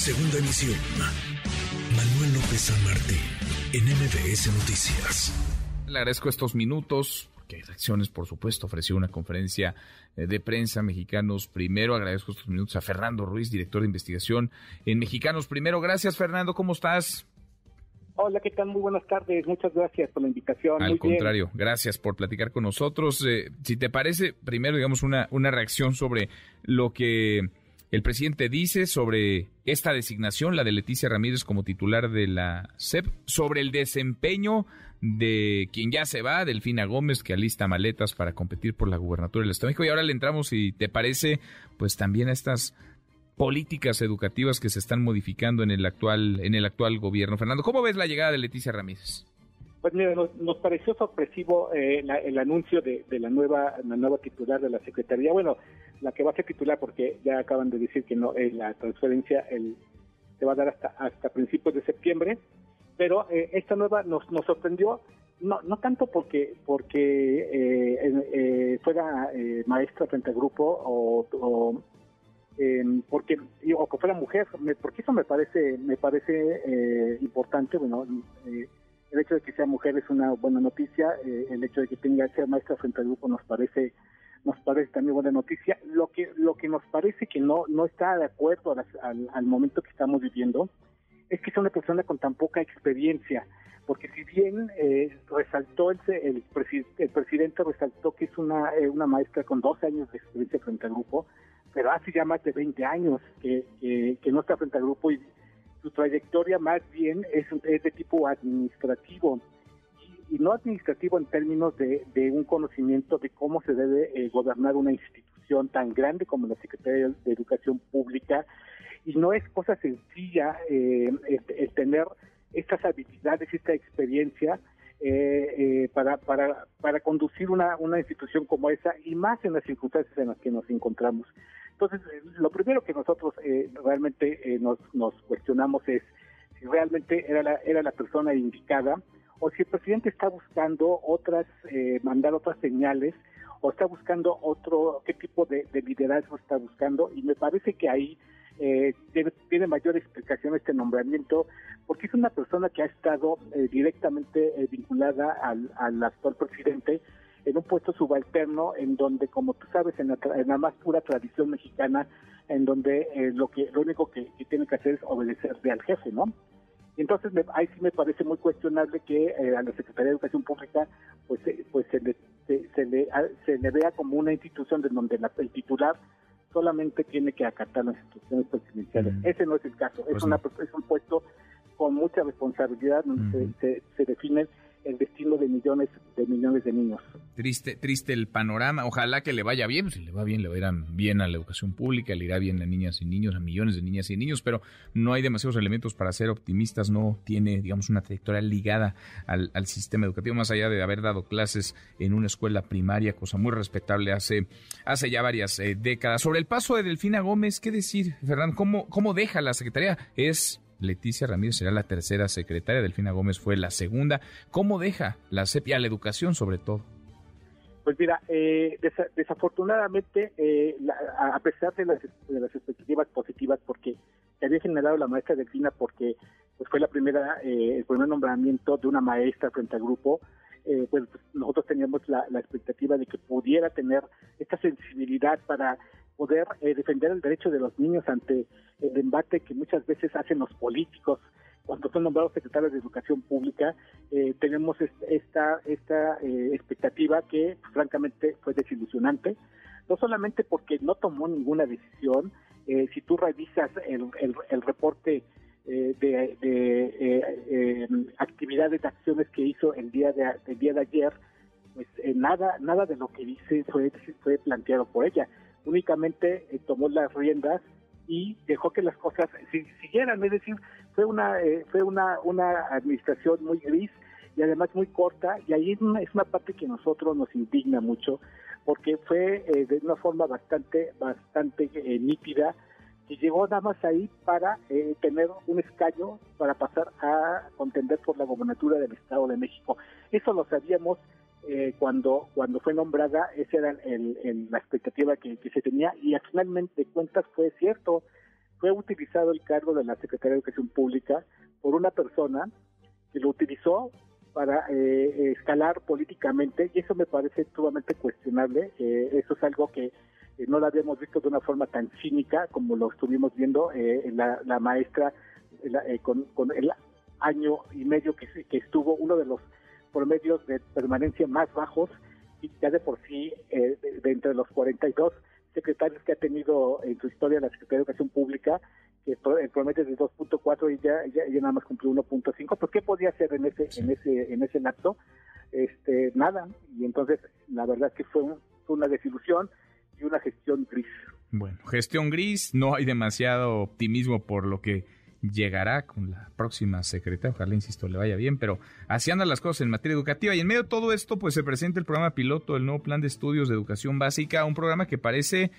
Segunda emisión. Manuel López San Martín, en MBS Noticias. Le agradezco estos minutos, que Reacciones, por supuesto, ofreció una conferencia eh, de prensa Mexicanos Primero. Agradezco estos minutos a Fernando Ruiz, director de investigación en Mexicanos Primero. Gracias, Fernando, ¿cómo estás? Hola, ¿qué tal? Muy buenas tardes. Muchas gracias por la invitación. Al contrario, gracias por platicar con nosotros. Eh, si te parece, primero, digamos, una, una reacción sobre lo que el presidente dice sobre esta designación, la de Leticia Ramírez como titular de la CEP, sobre el desempeño de quien ya se va, Delfina Gómez, que alista maletas para competir por la gubernatura del Estado México. Y ahora le entramos, si te parece, pues también a estas políticas educativas que se están modificando en el actual, en el actual gobierno. Fernando, ¿cómo ves la llegada de Leticia Ramírez? Pues mira, nos, pareció sorpresivo eh, el anuncio de, la nueva la nueva titular de la Secretaría. Bueno, la que va a ser titular, porque ya acaban de decir que no eh, la transferencia el, se va a dar hasta hasta principios de septiembre. Pero eh, esta nueva nos, nos sorprendió, no no tanto porque porque fuera maestra frente al grupo o, o porque o que fuera mujer, porque eso me parece me parece importante. Bueno. El hecho de que sea mujer es una buena noticia, eh, el hecho de que tenga que ser maestra frente al grupo nos parece nos parece también buena noticia. Lo que lo que nos parece que no no está de acuerdo al, momento que estamos viviendo es que sea una persona con tan poca experiencia, porque si bien eh, resaltó el, el, presidente resaltó que es una, eh, una maestra con 12 años de experiencia frente al grupo, pero hace ya más de 20 años que, que no está frente al grupo y su trayectoria más bien es, de tipo administrativo y, no administrativo en términos de, un conocimiento de cómo se debe eh, gobernar una institución tan grande como la Secretaría de Educación Pública y no es cosa sencilla eh, el, tener estas habilidades, esta experiencia eh, para, para, para conducir una, una institución como esa y más en las circunstancias en las que nos encontramos. Entonces, eh, lo primero que nosotros eh, realmente eh, nos, nos cuestionamos es si realmente era la, era la persona indicada o si el presidente está buscando otras, mandar otras señales o está buscando otro, qué tipo de, liderazgo está buscando. Y me parece que ahí tiene, mayor explicación este nombramiento porque es una persona que ha estado directamente vinculada al, al actual presidente en un puesto subalterno en donde, como tú sabes, en la, más pura tradición mexicana, en donde eh, lo que lo único que, tiene que hacer es obedecerle al jefe, ¿no? Entonces, ahí sí me parece muy cuestionable que eh, a la Secretaría de Educación Pública pues, pues se, le, se, le, se le vea como una institución de donde el titular solamente tiene que acatar las instrucciones presidenciales. Ese no es el caso. es, pues una, es un puesto con mucha responsabilidad donde se, se definen el destino de millones de millones de niños. Triste, triste el panorama. Ojalá que le vaya bien. Pues, si le va bien, le va bien a la educación pública, le irá bien a niñas y niños, a millones de niñas y niños, pero no hay demasiados elementos para ser optimistas. No tiene, digamos, una trayectoria ligada al, sistema educativo, más allá de haber dado clases en una escuela primaria, cosa muy respetable hace, hace ya varias eh, décadas. Sobre el paso de Delfina Gómez, ¿qué decir, Fernando? ¿Cómo, cómo deja la Secretaría? Es Leticia Ramírez será la tercera secretaria, Delfina Gómez fue la segunda. ¿Cómo deja la CEP a la educación sobre todo? Pues mira, eh, desafortunadamente, eh, a pesar de las, expectativas positivas, porque se había generado la maestra Delfina porque pues, fue la primera, eh, el primer nombramiento de una maestra frente al grupo, pues nosotros teníamos la, expectativa de que pudiera tener esta sensibilidad para poder defender el derecho de los niños ante el embate que muchas veces hacen los políticos cuando son nombrados secretarios de Educación Pública, eh, tenemos esta, esta eh, expectativa que francamente fue desilusionante, no solamente porque no tomó ninguna decisión, eh, si tú revisas el, el, reporte de, de actividades, de acciones que hizo el día de, el día de ayer, pues nada, nada de lo que dice fue, fue planteado por ella, únicamente tomó las riendas y dejó que las cosas siguieran, es decir, fue una eh, fue una una administración muy gris y además muy corta y ahí es una, es una parte que a nosotros nos indigna mucho porque fue eh, de una forma bastante bastante eh, nítida que llegó nada más ahí para tener un escaño para pasar a contender por la gobernatura del Estado de México. Eso lo sabíamos eh, cuando cuando fue nombrada, esa era el, la expectativa que, se tenía y finalmente de cuentas fue cierto, fue utilizado el cargo de la Secretaría de Educación Pública por una persona que lo utilizó para eh, escalar políticamente y eso me parece sumamente cuestionable. Eh, eso es algo que eh, no lo habíamos visto de una forma tan cínica como lo estuvimos viendo la, la, maestra con, con, el año y medio que, que estuvo, uno de los promedios de permanencia más bajos y ya de por sí de, de entre los 42 secretarios que ha tenido en su historia la Secretaría de Educación Pública, que el promedio es de 2.4 y ya, ya, nada más cumplió 1.5, pues ¿qué podía hacer en ese, en ese, en ese lapso? Este, nada, y entonces la verdad que fue una desilusión y una gestión gris. Bueno, gestión gris, no hay demasiado optimismo por lo que llegará con la próxima secretaria. Ojalá, insisto, le vaya bien, pero así andan las cosas en materia educativa. Y en medio de todo esto, pues se presenta el programa piloto, el nuevo plan de estudios de educación básica, un programa que parece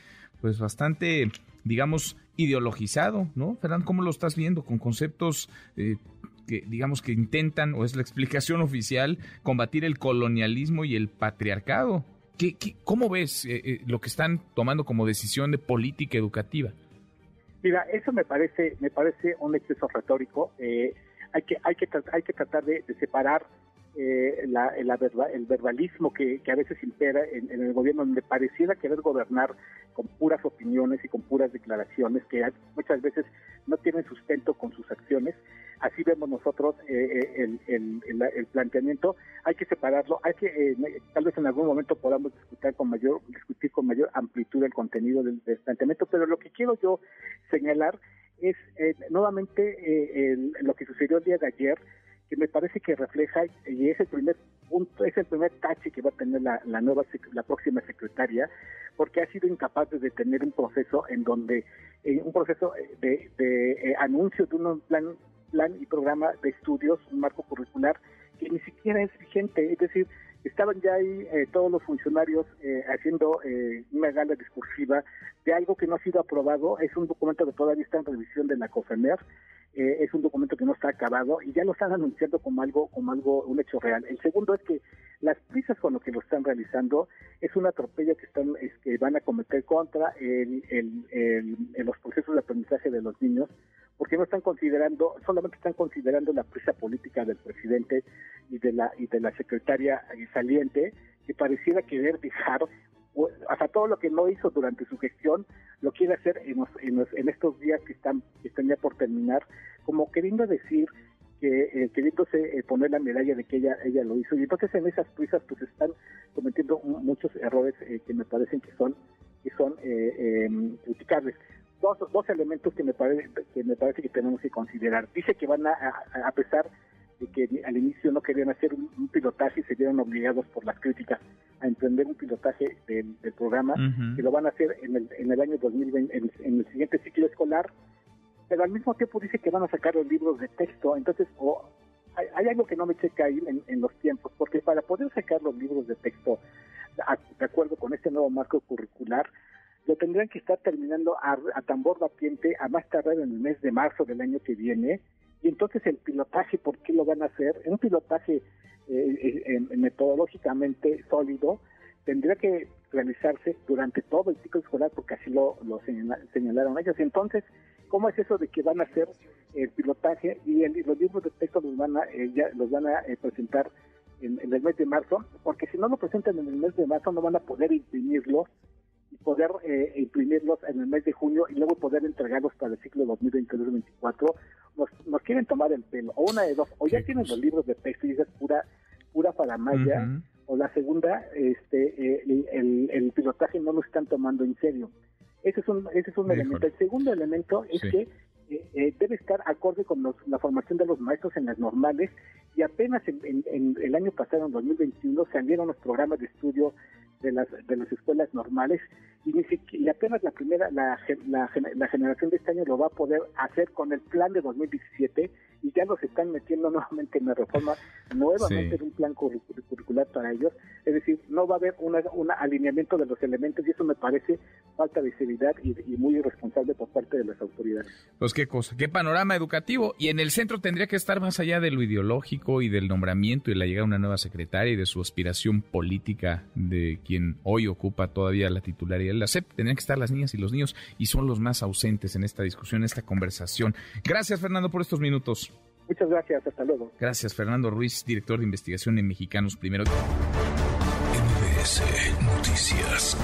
pues bastante, digamos, ideologizado, ¿no? Fernando, ¿cómo lo estás viendo? Con conceptos eh, que, digamos, que intentan, o es la explicación oficial, combatir el colonialismo y el patriarcado. ¿Qué, cómo ves eh, eh, lo que están tomando como decisión de política educativa? Mira, eso me parece, me parece un exceso retórico. Eh, hay que, hay que, hay que tratar de, separar eh, la, el verbalismo que, a veces impera en, el gobierno, donde pareciera querer gobernar con puras opiniones y con puras declaraciones que muchas veces no tienen sustento con sus acciones. Así vemos nosotros eh, el, el, planteamiento. Hay que separarlo. Hay que tal vez en algún momento podamos discutir con mayor discutir con mayor amplitud el contenido del, del planteamiento. Pero lo que quiero yo señalar es eh, nuevamente eh, lo que sucedió el día de ayer, que me parece que refleja, y es el primer punto, es el primer tache que va a tener la, nueva, la próxima secretaria, porque ha sido incapaz de detener un proceso en donde, eh, un proceso de, de anuncio de un plan, plan y programa de estudios, un marco curricular, que ni siquiera es vigente, es decir, estaban ya ahí eh, todos los funcionarios eh, haciendo eh, una gala discursiva de algo que no ha sido aprobado. Es un documento que todavía está en revisión de la COFEMER. es un documento que no está acabado y ya lo están anunciando como algo, como algo, un hecho real. El segundo es que las prisas con lo que lo están realizando es una atropella que están, que van a cometer contra el, los procesos de aprendizaje de los niños porque no están considerando, solamente están considerando la prisa política del presidente y de la y de la secretaria saliente, que pareciera querer dejar hasta todo lo que no hizo durante su gestión lo quiere hacer en, en, estos días que están que están ya por terminar, como queriendo decir que eh, queriéndose eh, poner la medalla de que ella ella lo hizo y entonces en esas prisas pues están cometiendo muchos errores eh, que me parecen que son que son em, criticables dos, dos elementos que me parece que me parece que tenemos que considerar. Dice que van a, a, pesar de que al inicio no querían hacer un, pilotaje y se vieron obligados por las críticas a emprender un pilotaje del, programa, que lo van a hacer en el, en el año 2020, en, el siguiente ciclo escolar, pero al mismo tiempo dice que van a sacar los libros de texto. Entonces, hay, algo que no me checa ahí en, en, los tiempos, porque para poder sacar los libros de texto de acuerdo con este nuevo marco curricular, lo tendrán que estar terminando a, tambor batiente a más tardar en el mes de marzo del año que viene. Y entonces el pilotaje, ¿por qué lo van a hacer? Un pilotaje eh, eh, metodológicamente sólido tendría que realizarse durante todo el ciclo escolar porque así lo, señalaron ellos. Entonces, ¿cómo es eso de que van a hacer el pilotaje y los libros de texto los van a, eh, los van a presentar en, en, el mes de marzo? Porque si no lo presentan en el mes de marzo no van a poder imprimirlo y poder eh, imprimirlos en el mes de junio y luego poder entregarlos para el ciclo 2022-2024, nos, nos quieren tomar el pelo. O una de dos, o ya tienen los libros de texto y es pura, pura paramaya, o la segunda, este, eh, el, el, pilotaje no lo están tomando en serio. Ese es un, ese es un elemento. El segundo elemento es que eh, debe estar acorde con la formación de los maestros en las normales y apenas en, en, el año pasado, en 2021, salieron los programas de estudio de las, de las escuelas normales y, ni y apenas la primera, la, la, la, generación de este año lo va a poder hacer con el plan de 2017 y ya los están metiendo nuevamente en la reforma, nuevamente en un plan curricular para ellos. Es decir, no va a haber un alineamiento de los elementos y eso me parece falta de seriedad y, muy irresponsable por parte de las autoridades. Pues qué cosa, qué panorama educativo. Y en el centro tendría que estar más allá de lo ideológico y del nombramiento y la llegada de una nueva secretaria y de su aspiración política de quien hoy ocupa todavía la titularidad de la SEP. Tendrían que estar las niñas y los niños y son los más ausentes en esta discusión, en esta conversación. Gracias, Fernando, por estos minutos. Muchas gracias, hasta luego. Gracias, Fernando Ruiz, director de investigación en Mexicanos Primero. MBS Noticias.